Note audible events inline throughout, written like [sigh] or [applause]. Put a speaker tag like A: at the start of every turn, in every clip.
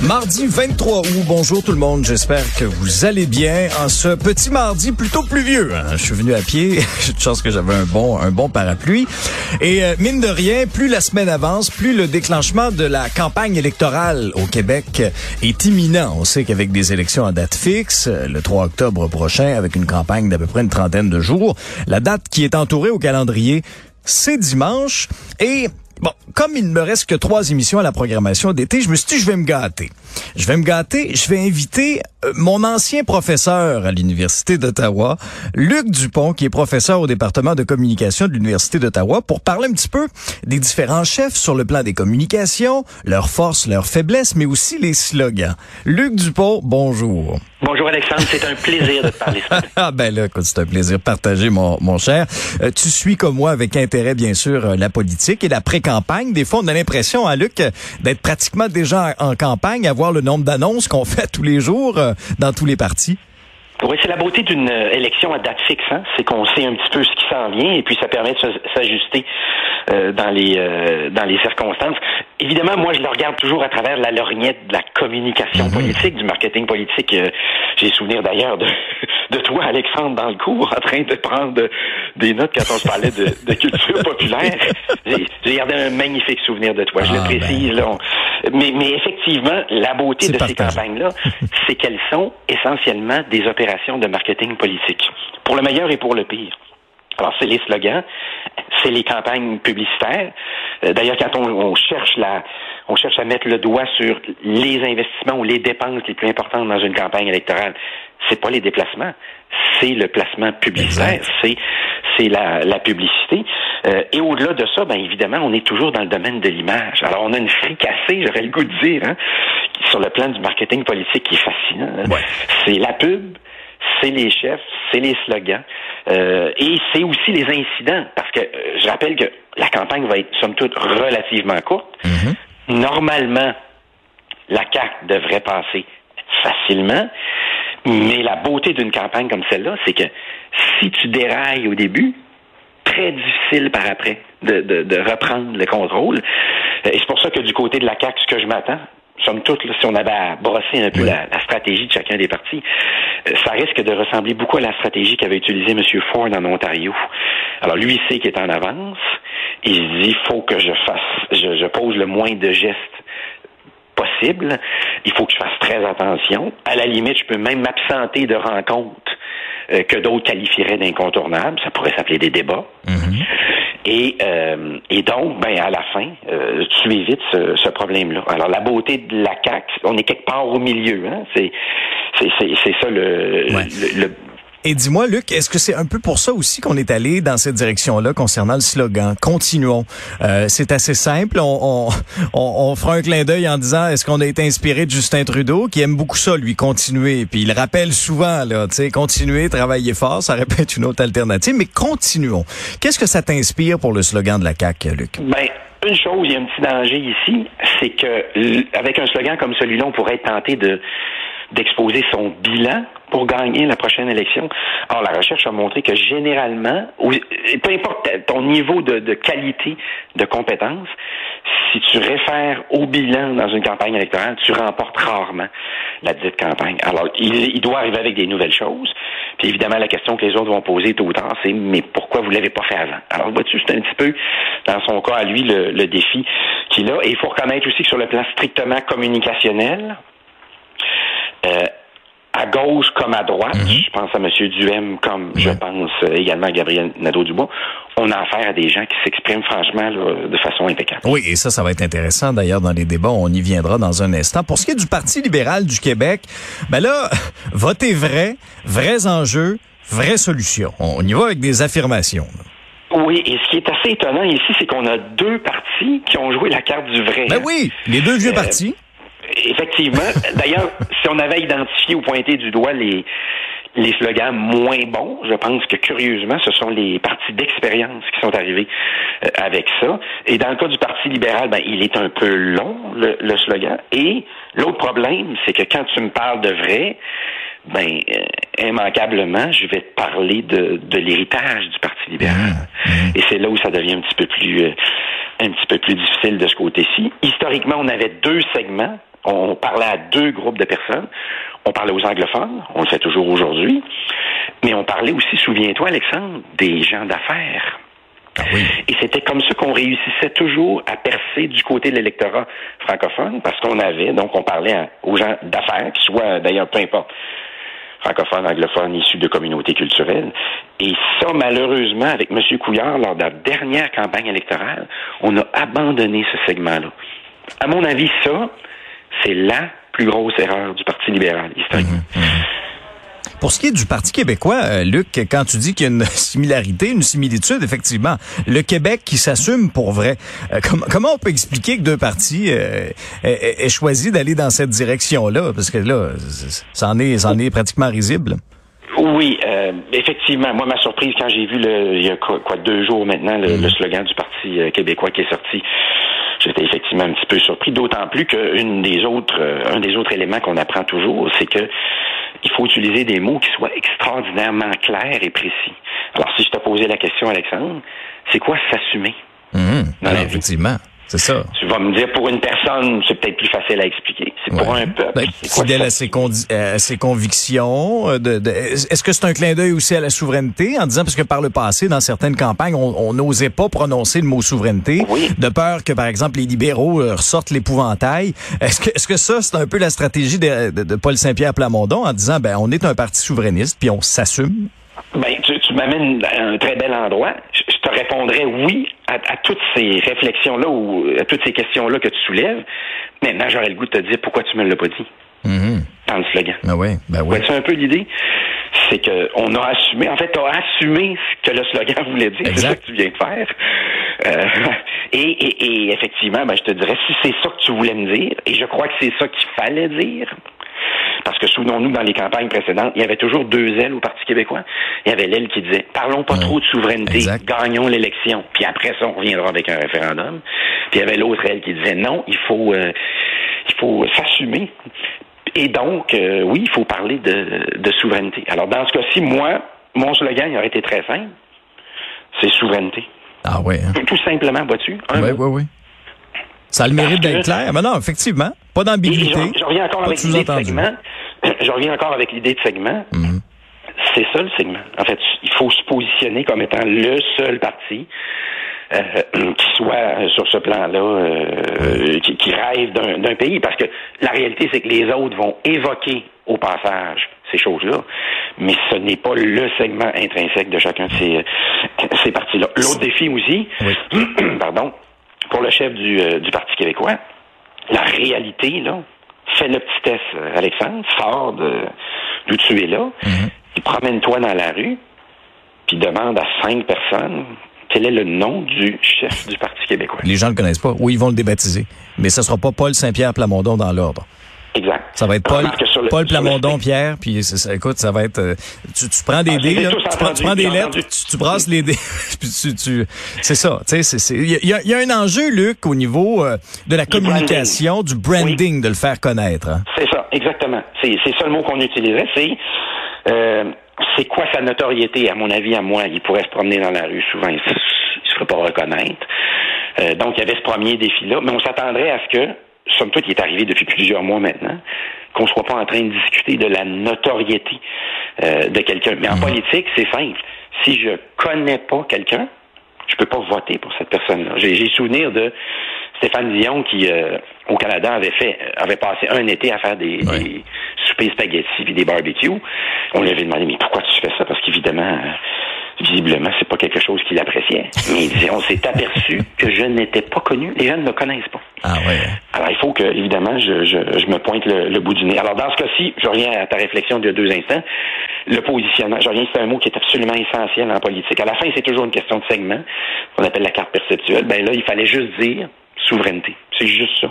A: Mardi 23 août, bonjour tout le monde, j'espère que vous allez bien en ce petit mardi plutôt pluvieux. Hein. Je suis venu à pied, [laughs] j'ai de chance que j'avais un bon un bon parapluie. Et euh, mine de rien, plus la semaine avance, plus le déclenchement de la campagne électorale au Québec est imminent. On sait qu'avec des élections à date fixe, euh, le 3 octobre prochain, avec une campagne d'à peu près une trentaine de jours, la date qui est entourée au calendrier, c'est dimanche. Et Bon, comme il ne me reste que trois émissions à la programmation d'été, je me suis dit, je vais me gâter. Je vais me gâter, je vais inviter mon ancien professeur à l'Université d'Ottawa, Luc Dupont, qui est professeur au département de communication de l'Université d'Ottawa, pour parler un petit peu des différents chefs sur le plan des communications, leurs forces, leurs faiblesses, mais aussi les slogans. Luc Dupont, bonjour.
B: Bonjour Alexandre, c'est un plaisir de te parler. [laughs]
A: ah ben là, c'est un plaisir partagé, mon, mon cher. Euh, tu suis comme moi avec intérêt, bien sûr, euh, la politique et la pré-campagne. Des fois, on a l'impression, hein, Luc, d'être pratiquement déjà en, campagne, à voir le nombre d'annonces qu'on [laughs] fait tous les jours euh, dans tous les partis.
B: Oui, c'est la beauté d'une élection à date fixe, hein? c'est qu'on sait un petit peu ce qui s'en vient et puis ça permet de s'ajuster euh, dans les euh, dans les circonstances. Évidemment, moi je le regarde toujours à travers la lorgnette de la communication mhm. politique, du marketing politique. Euh, j'ai souvenir d'ailleurs de, [laughs] de toi, Alexandre, dans le cours, en train de prendre des notes quand on se parlait de, de culture populaire. J'ai gardé un magnifique souvenir de toi, je le ah, précise. Ben. Là, mais, mais effectivement, la beauté de ces campagnes-là, c'est qu'elles sont essentiellement des opérations de marketing politique, pour le meilleur et pour le pire. Alors, c'est les slogans, c'est les campagnes publicitaires. Euh, d'ailleurs, quand on, cherche la, on cherche à mettre le doigt sur les investissements ou les dépenses les plus importantes dans une campagne électorale, c'est pas les déplacements, c'est le placement publicitaire, c'est c'est la, la publicité. Euh, et au-delà de ça, ben évidemment, on est toujours dans le domaine de l'image. Alors, on a une fricassée, j'aurais le goût de dire, hein, sur le plan du marketing politique qui est fascinant. Hein. C'est la pub, c'est les chefs, c'est les slogans, euh, et c'est aussi les incidents, parce que euh, je rappelle que la campagne va être, somme toute, relativement courte. Mm-hmm. Normalement, la CAQ devrait passer facilement, mais la beauté d'une campagne comme celle-là, c'est que si tu dérailles au début, très difficile par après de, de, reprendre le contrôle. Euh, et c'est pour ça que du côté de la CAQ, ce que je m'attends, somme toute, si on avait à brosser un peu la, stratégie de chacun des partis, euh, ça risque de ressembler beaucoup à la stratégie qu'avait utilisée M. Ford en Ontario. Alors, lui, il sait qu'il est en avance. Il se dit, il faut que je fasse, je, je pose le moins de gestes possible. Il faut que je fasse très attention. À la limite, je peux même m'absenter de rencontres euh, que d'autres qualifieraient d'incontournables. Ça pourrait s'appeler des débats. Mm-hmm. Et, euh, et donc, ben, à la fin, euh, tu évites ce, ce problème-là. Alors, la beauté de la CAQ, on est quelque part au milieu. Hein? C'est, c'est, c'est, ça le, le,
A: et dis-moi, Luc, est-ce que c'est un peu pour ça aussi qu'on est allé dans cette direction-là concernant le slogan? Continuons. Euh, c'est assez simple. On, on, on, fera un clin d'œil en disant est-ce qu'on a été inspiré de Justin Trudeau, qui aime beaucoup ça, lui, continuer? Puis il rappelle souvent, là, tu sais, continuer, travailler fort, ça répète une autre alternative, mais continuons. Qu'est-ce que ça t'inspire pour le slogan de la CAQ, Luc?
B: Ben, une chose, il y a un petit danger ici, c'est que avec un slogan comme celui-là, on pourrait être tenté de d'exposer son bilan pour gagner la prochaine élection. Or, la recherche a montré que généralement, peu importe ton niveau de, qualité de compétence, si tu réfères au bilan dans une campagne électorale, tu remportes rarement la dite campagne. Alors, il, doit arriver avec des nouvelles choses. Puis évidemment, la question que les autres vont poser tôt ou tard, c'est mais pourquoi vous l'avez pas fait avant? Alors, vois-tu, c'est un petit peu, dans son cas, à lui, le, le défi qu'il a. Et il faut reconnaître aussi que sur le plan strictement communicationnel, gauche comme à droite, mhm. je pense à M. Duhem comme je pense euh, également à Gabriel Nadeau-Dubois, on a affaire à des gens qui s'expriment franchement de façon impeccable.
A: Oui, et ça, ça va être intéressant d'ailleurs dans les débats, on y viendra dans un instant. Pour ce qui est du Parti libéral du Québec, ben là, [laughs] votez vrai, vrais enjeux, vraies solutions. On y va avec des affirmations.
B: Oui, et ce qui est assez étonnant ici, c'est qu'on a deux partis qui ont joué la carte du vrai.
A: Ben oui, les deux vieux euh, partis.
B: Effectivement. D'ailleurs, si on avait identifié ou pointé du doigt les les slogans moins bons, je pense que curieusement, ce sont les partis d'expérience qui sont arrivés euh, avec ça. Et dans le cas du Parti libéral, ben, il est un peu long, le, le slogan. Et l'autre problème, c'est que quand tu me parles de vrai, ben euh, immanquablement, je vais te parler de, de l'héritage du Parti libéral.
A: Mmh, mmh.
B: Et c'est là où ça devient un petit peu plus euh, un petit peu plus difficile de ce côté-ci. Historiquement, on avait deux segments. On parlait à deux groupes de personnes. On parlait aux anglophones, on le fait toujours aujourd'hui, mais on parlait aussi, souviens-toi, Alexandre, des gens d'affaires.
A: Ah oui.
B: Et c'était comme ça qu'on réussissait toujours à percer du côté de l'électorat francophone, parce qu'on avait, donc on parlait à- aux gens d'affaires, qui soient d'ailleurs peu importe, francophones, anglophones, issus de communautés culturelles. Et ça, malheureusement, avec M. Couillard, lors de la dernière campagne électorale, on a abandonné ce segment-là. À mon avis, ça, c'est la plus grosse erreur du Parti libéral, historiquement.
A: Pour ce qui est du Parti québécois, euh, Luc, quand tu dis qu'il y a une [laughs] similarité, une similitude, effectivement, le Québec qui s'assume pour vrai, euh, com- comment on peut expliquer que deux partis euh, aient, aient choisi d'aller dans cette direction-là? Parce que là, ça en est, ça en est pratiquement risible.
B: Oui, euh, effectivement. Moi, ma surprise quand j'ai vu le, il y a quoi, quoi, deux jours maintenant le, le slogan du Parti euh, québécois qui est sorti, j'étais effectivement un petit peu surpris. D'autant plus qu'une des autres, euh, un des autres éléments qu'on apprend toujours, c'est que il faut utiliser des mots qui soient extraordinairement clairs et précis. Alors, si je te posais la question, Alexandre, c'est quoi s'assumer? Dans la
A: Alors,
B: vie?
A: effectivement, c'est ça.
B: Tu vas me dire, pour une personne, c'est peut-être plus facile à expliquer. C'est pour un peuple.
A: Ben, fidèle à ses, euh, à ses convictions. euh, De, de- Est-ce que c'est un clin d'œil aussi à la souveraineté en disant parce que par le passé, dans certaines campagnes, on n'osait pas prononcer le mot souveraineté
B: Oui.
A: de peur que par exemple les libéraux euh, ressortent l'épouvantail. Est-ce que est-ce que ça c'est un peu la stratégie de, Paul Saint-Pierre Plamondon en disant ben on est un parti souverainiste puis on s'assume?
B: Ben, m'amènes à un très bel endroit. Je, te répondrais oui à, à toutes ces réflexions-là ou à toutes ces questions-là que tu soulèves. Maintenant, j'aurais le goût de te dire pourquoi tu me l'as pas dit?
A: Mhm.
B: dans le slogan.
A: Ben oui, ben oui.
B: C'est un peu l'idée? C'est que on a assumé, en fait, tu as assumé ce que le slogan voulait dire. C'est ça que tu viens de faire. Euh, [laughs] et, et, et effectivement, ben, je te dirais, si c'est ça que tu voulais me dire, et je crois que c'est ça qu'il fallait dire, parce que souvenons-nous, dans les campagnes précédentes, il y avait toujours deux ailes au Parti québécois. Il y avait l'aile qui disait parlons pas
A: Ouais.
B: trop de souveraineté,
A: Exact.
B: gagnons l'élection, puis après ça, on reviendra avec un référendum. Puis il y avait l'autre aile qui disait non, il faut euh, il faut s'assumer. Et donc, euh, oui, il faut parler de, de souveraineté. Alors, dans ce cas-ci, moi, mon slogan, il aurait été très simple. C'est souveraineté.
A: Ah ouais. hein.
B: Tout simplement, vois-tu? Un
A: Ouais,
B: mot.
A: Ça a le mérite d'être clair. Mais non, effectivement, pas d'ambiguïté.
B: je, [clears throat] je reviens encore avec l'idée de segment. Je reviens encore avec l'idée de segment. C'est ça le segment. En fait, il faut se positionner comme étant le seul parti euh, [clears throat] qui soit euh, sur ce plan-là, euh, qui, qui rêve d'un pays. Parce que la réalité, c'est que les autres vont évoquer au passage ces choses-là, mais ce n'est pas le segment intrinsèque de chacun de ces, [clears throat] ces partis-là. L'autre défi aussi, pardon, pour le chef du, euh, du Parti québécois, la réalité, là, fais le petit test, euh, Alexandre, sors de d'où tu es là, puis promène-toi dans la rue, puis demande à cinq personnes quel est le nom du chef du Parti québécois.
A: Les gens le connaissent pas. Oui, ils vont le débaptiser. Mais ce sera pas Paul Saint-Pierre Plamondon dans l'ordre.
B: Exact.
A: Ça va être Paul,
B: le-
A: Paul
B: le
A: Plamondon Pierre, puis ça, écoute, ça va être, euh, tu, tu prends des
B: Ah,
A: dés, là, tu, prends, tu
B: entendu,
A: prends des lettres, tu, tu brasses les dés, [laughs] puis tu, tu, c'est ça, tu sais, il y a, il y a un enjeu, Luc, au niveau euh, de la
B: Du
A: communication, du branding, de le faire connaître. hein.
B: C'est ça, exactement. C'est ça le mot qu'on utiliserait, c'est euh, c'est quoi sa notoriété, à mon avis, à moi. Il pourrait se promener dans la rue souvent, il il se ferait pas reconnaître. Euh, donc, il y avait ce premier défi-là, mais on s'attendrait à ce que, somme toute, il est arrivé depuis plusieurs mois maintenant, qu'on soit pas en train de discuter de la notoriété euh, de quelqu'un. Mais en politique, c'est simple. Si je connais pas quelqu'un, je peux pas voter pour cette personne-là. J'ai j'ai souvenir de Stéphane Dion qui, euh, au Canada, avait fait, avait passé un été à faire des,
A: Ouais.
B: des soupers spaghettis puis des barbecues. On lui avait demandé, mais pourquoi tu fais ça? Parce qu'évidemment, euh, visiblement, c'est pas quelque chose qu'il appréciait. Mais il disait, on s'est aperçu que je n'étais pas connu. Les gens ne me connaissent pas.
A: Ah ouais.
B: Alors, il faut que, évidemment, je, je, je me pointe le, le bout du nez. Alors, dans ce cas-ci, je reviens à ta réflexion de deux instants. Le positionnement, je reviens, c'est un mot qui est absolument essentiel en politique. À la fin, c'est toujours une question de segment, qu'on appelle la carte perceptuelle. Ben là, il fallait juste dire souveraineté. C'est juste ça.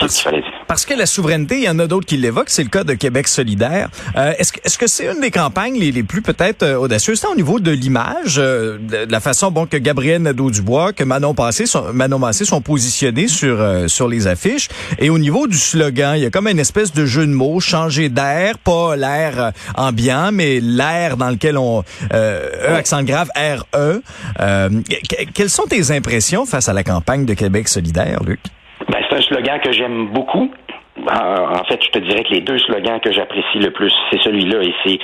A: Parce, parce, que la souveraineté, il y en a d'autres qui l'évoquent. C'est le cas de Québec solidaire. Euh, est-ce que est-ce que c'est une des campagnes les, les plus peut-être euh, audacieuses, au niveau de l'image, euh, de, la façon bon que Gabriel Nadeau-Dubois, que Manon Massé sont, Manon Massé sont positionnés sur euh, sur les affiches, et au niveau du slogan, il y a comme une espèce de jeu de mots, changer d'air, pas l'air ambiant, mais l'air dans lequel on E accent grave R E. quelles sont tes impressions face à la campagne de Québec solidaire, Luc?
B: Ben, c'est un slogan que j'aime beaucoup. En, fait, je te dirais que les deux slogans que j'apprécie le plus, c'est celui-là et c'est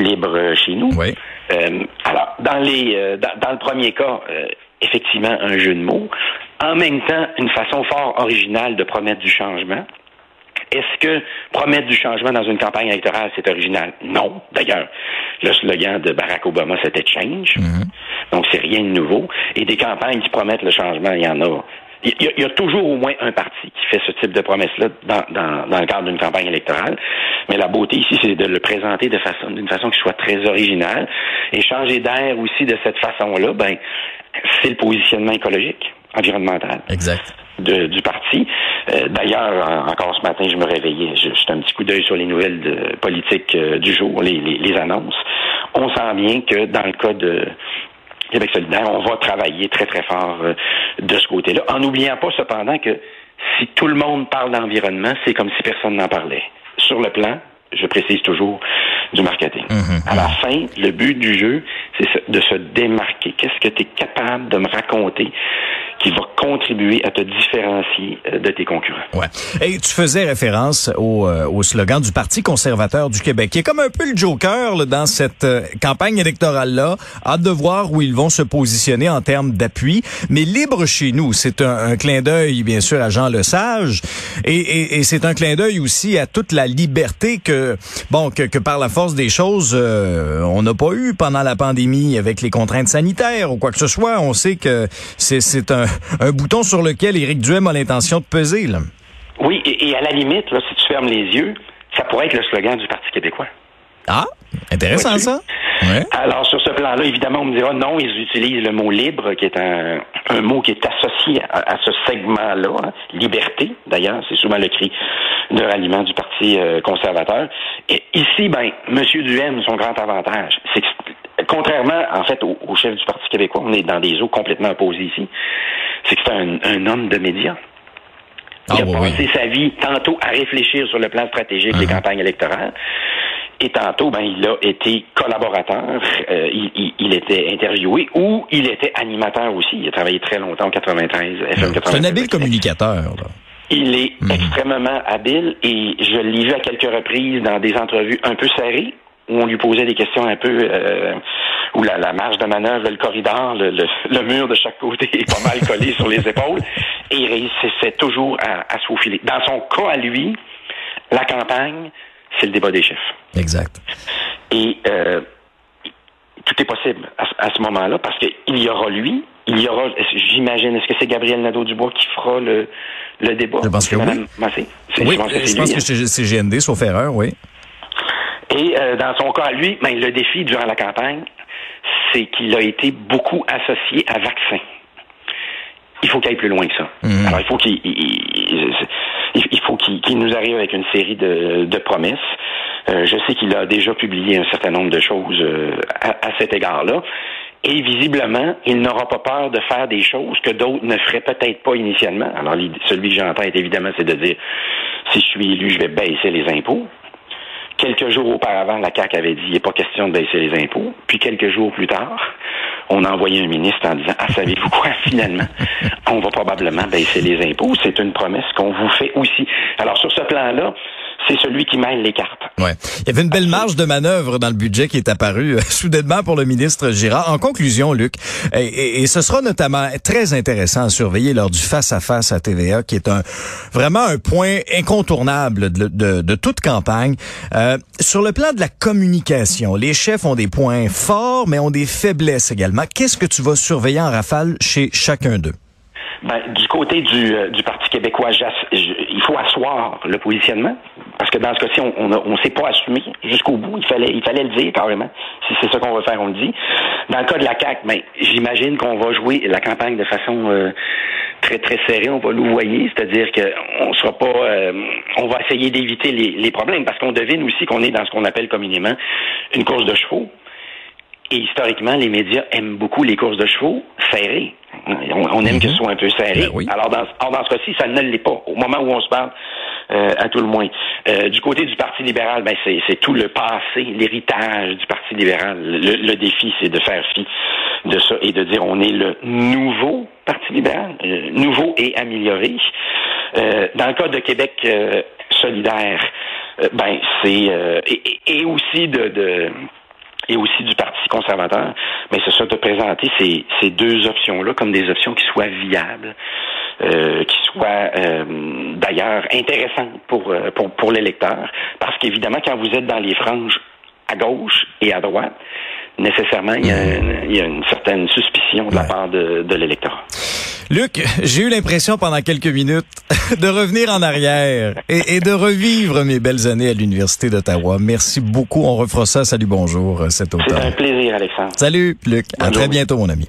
B: libre chez nous.
A: Oui.
B: Euh, alors, dans les, euh, dans, le premier cas, euh, effectivement, un jeu de mots. En même temps, une façon fort originale de promettre du changement. Est-ce que promettre du changement dans une campagne électorale, c'est original? Non. D'ailleurs, le slogan de Barack Obama, c'était Change. Mm-hmm. Donc, c'est rien de nouveau. Et des campagnes qui promettent le changement, il y en a il y, a, toujours au moins un parti qui fait ce type de promesse-là dans, dans, dans, le cadre d'une campagne électorale. Mais la beauté ici, c'est de le présenter de façon, d'une façon qui soit très originale. Et changer d'air aussi de cette façon-là, ben, c'est le positionnement écologique, environnemental.
A: Exact.
B: De, du parti. Euh, d'ailleurs, encore ce matin, je me réveillais, juste un petit coup d'œil sur les nouvelles de, politiques euh, du jour, les, les, les, annonces. On sent bien que dans le cas de, Québec solidaire, on va travailler très, très fort euh, de ce côté-là, en n'oubliant pas cependant que si tout le monde parle d'environnement, c'est comme si personne n'en parlait. Sur le plan, je précise toujours, du marketing. Mhm. À la fin, le but du jeu, c'est de se démarquer. Qu'est-ce que tu es capable de me raconter qui va contribuer à te différencier euh, de tes concurrents.
A: Ouais. Et tu faisais référence au, euh, au, slogan du Parti conservateur du Québec, qui est comme un peu le joker là, dans cette euh, campagne électorale-là. Hâte de voir où ils vont se positionner en termes d'appui. Mais libre chez nous, c'est un, un, clin d'œil, bien sûr, à Jean Lesage. Et, et, et c'est un clin d'œil aussi à toute la liberté que, bon, que, que par la force des choses, on n'a pas eu pendant la pandémie avec les contraintes sanitaires ou quoi que ce soit. On sait que c'est un, un bouton sur lequel Éric Duhem a l'intention de peser. Là.
B: Oui, et, à la limite, là, si tu fermes les yeux, ça pourrait être le slogan du Parti québécois.
A: Ah, intéressant ça.
B: Alors, sur ce plan-là, évidemment, on me dira non, ils utilisent le mot libre, qui est un, un mot qui est associé à, ce segment-là. Hein. Liberté, d'ailleurs, c'est souvent le cri de ralliement du Parti euh, conservateur. Et ici, ben, M. Duhem, son grand avantage, c'est que contrairement, en fait, au, chef du Parti québécois, on est dans des eaux complètement opposées ici, c'est que c'est un, homme de médias. Il a ah, passé sa vie tantôt à réfléchir sur le plan stratégique des uh-huh. campagnes électorales. Et tantôt, ben, il a été collaborateur, euh, il, était interviewé ou il était animateur aussi. Il a travaillé très longtemps en 93,
A: FM C'est un habile communicateur.
B: Il est mhm. extrêmement habile et je l'ai vu à quelques reprises dans des entrevues un peu serrées où on lui posait des questions un peu euh, où la, marge de manœuvre, le corridor, le, le, mur de chaque côté est pas mal collé sur les épaules et il réussissait toujours à, à se faufiler. Dans son cas à lui, la campagne, c'est le débat des chefs.
A: Exact.
B: Et euh, tout est possible à, ce moment-là parce qu'il y aura lui, il y aura, j'imagine, est-ce que c'est Gabriel Nadeau-Dubois qui fera le, le débat?
A: Je pense que oui. Oui, je pense que c'est hein. GND, sauf erreur, oui.
B: Et euh, dans son cas, lui, ben, le défi durant la campagne, c'est qu'il a été beaucoup associé à vaccins. Il faut qu'il aille plus loin que ça. Mhm. Alors, il faut qu'il il, faut qu'il nous arrive avec une série de, de promesses. Euh, je sais qu'il a déjà publié un certain nombre de choses euh, à, à, cet égard-là. Et visiblement, il n'aura pas peur de faire des choses que d'autres ne feraient peut-être pas initialement. Alors, celui que j'entends, évidemment, c'est de dire, si je suis élu, je vais baisser les impôts. Quelques jours auparavant, la CAQ avait dit il n'est pas question de baisser les impôts. Puis quelques jours plus tard, on a envoyé un ministre en disant Ah, savez-vous quoi, [laughs] finalement, on va probablement baisser les impôts. C'est une promesse qu'on vous fait aussi. Alors, sur ce plan-là, c'est celui qui mêle les cartes.
A: Ouais. Il y avait une belle marge de manœuvre dans le budget qui est apparu euh, [laughs] soudainement pour le ministre Girard. En conclusion, Luc, et, ce sera notamment très intéressant à surveiller lors du face-à-face -à, TVA, qui est un vraiment un point incontournable de, de, toute campagne. Euh, sur le plan de la communication, les chefs ont des points forts, mais ont des faiblesses également. Qu'est-ce que tu vas surveiller en rafale chez chacun d'eux?
B: Ben, du côté du, euh, du Parti québécois, il faut asseoir le positionnement. Parce que dans ce cas-ci, on ne on, s'est pas assumé jusqu'au bout. Il fallait, il fallait le dire carrément. Si c'est ça qu'on va faire, on le dit. Dans le cas de la CAC, ben, j'imagine qu'on va jouer la campagne de façon euh, très très serrée. On va nous voyer, c'est-à-dire qu'on sera pas, euh, on va essayer d'éviter les, les problèmes parce qu'on devine aussi qu'on est dans ce qu'on appelle communément une course de chevaux. Et historiquement, les médias aiment beaucoup les courses de chevaux serrées. On, aime que ce mhm. soit un peu serré. Ben Alors, dans, dans ce cas-ci, ça ne l'est pas. Au moment où on se parle, euh, à tout le moins. Euh, du côté du Parti libéral, ben c'est tout le passé, l'héritage du Parti libéral. Le, défi, c'est de faire fi de ça et de dire on est le nouveau Parti libéral, euh, nouveau et amélioré. dans le cas de Québec solidaire, ben c'est et, aussi de et aussi du Parti conservateur, mais c'est ça de présenter ces deux options-là comme des options qui soient viables, euh, qui soient euh, d'ailleurs intéressantes pour, euh, pour, pour l'électeur, parce qu'évidemment, quand vous êtes dans les franges à gauche et à droite, nécessairement, il y a, une, il y a une certaine suspicion de la part de, de l'électorat.
A: Luc, j'ai eu l'impression pendant quelques minutes [laughs] de revenir en arrière et, et, de revivre mes belles années à l'Université d'Ottawa. Merci beaucoup. On refera ça. Salut, bonjour cet automne.
B: C'est un plaisir, Alexandre.
A: Salut, Luc. à très bientôt, mon ami.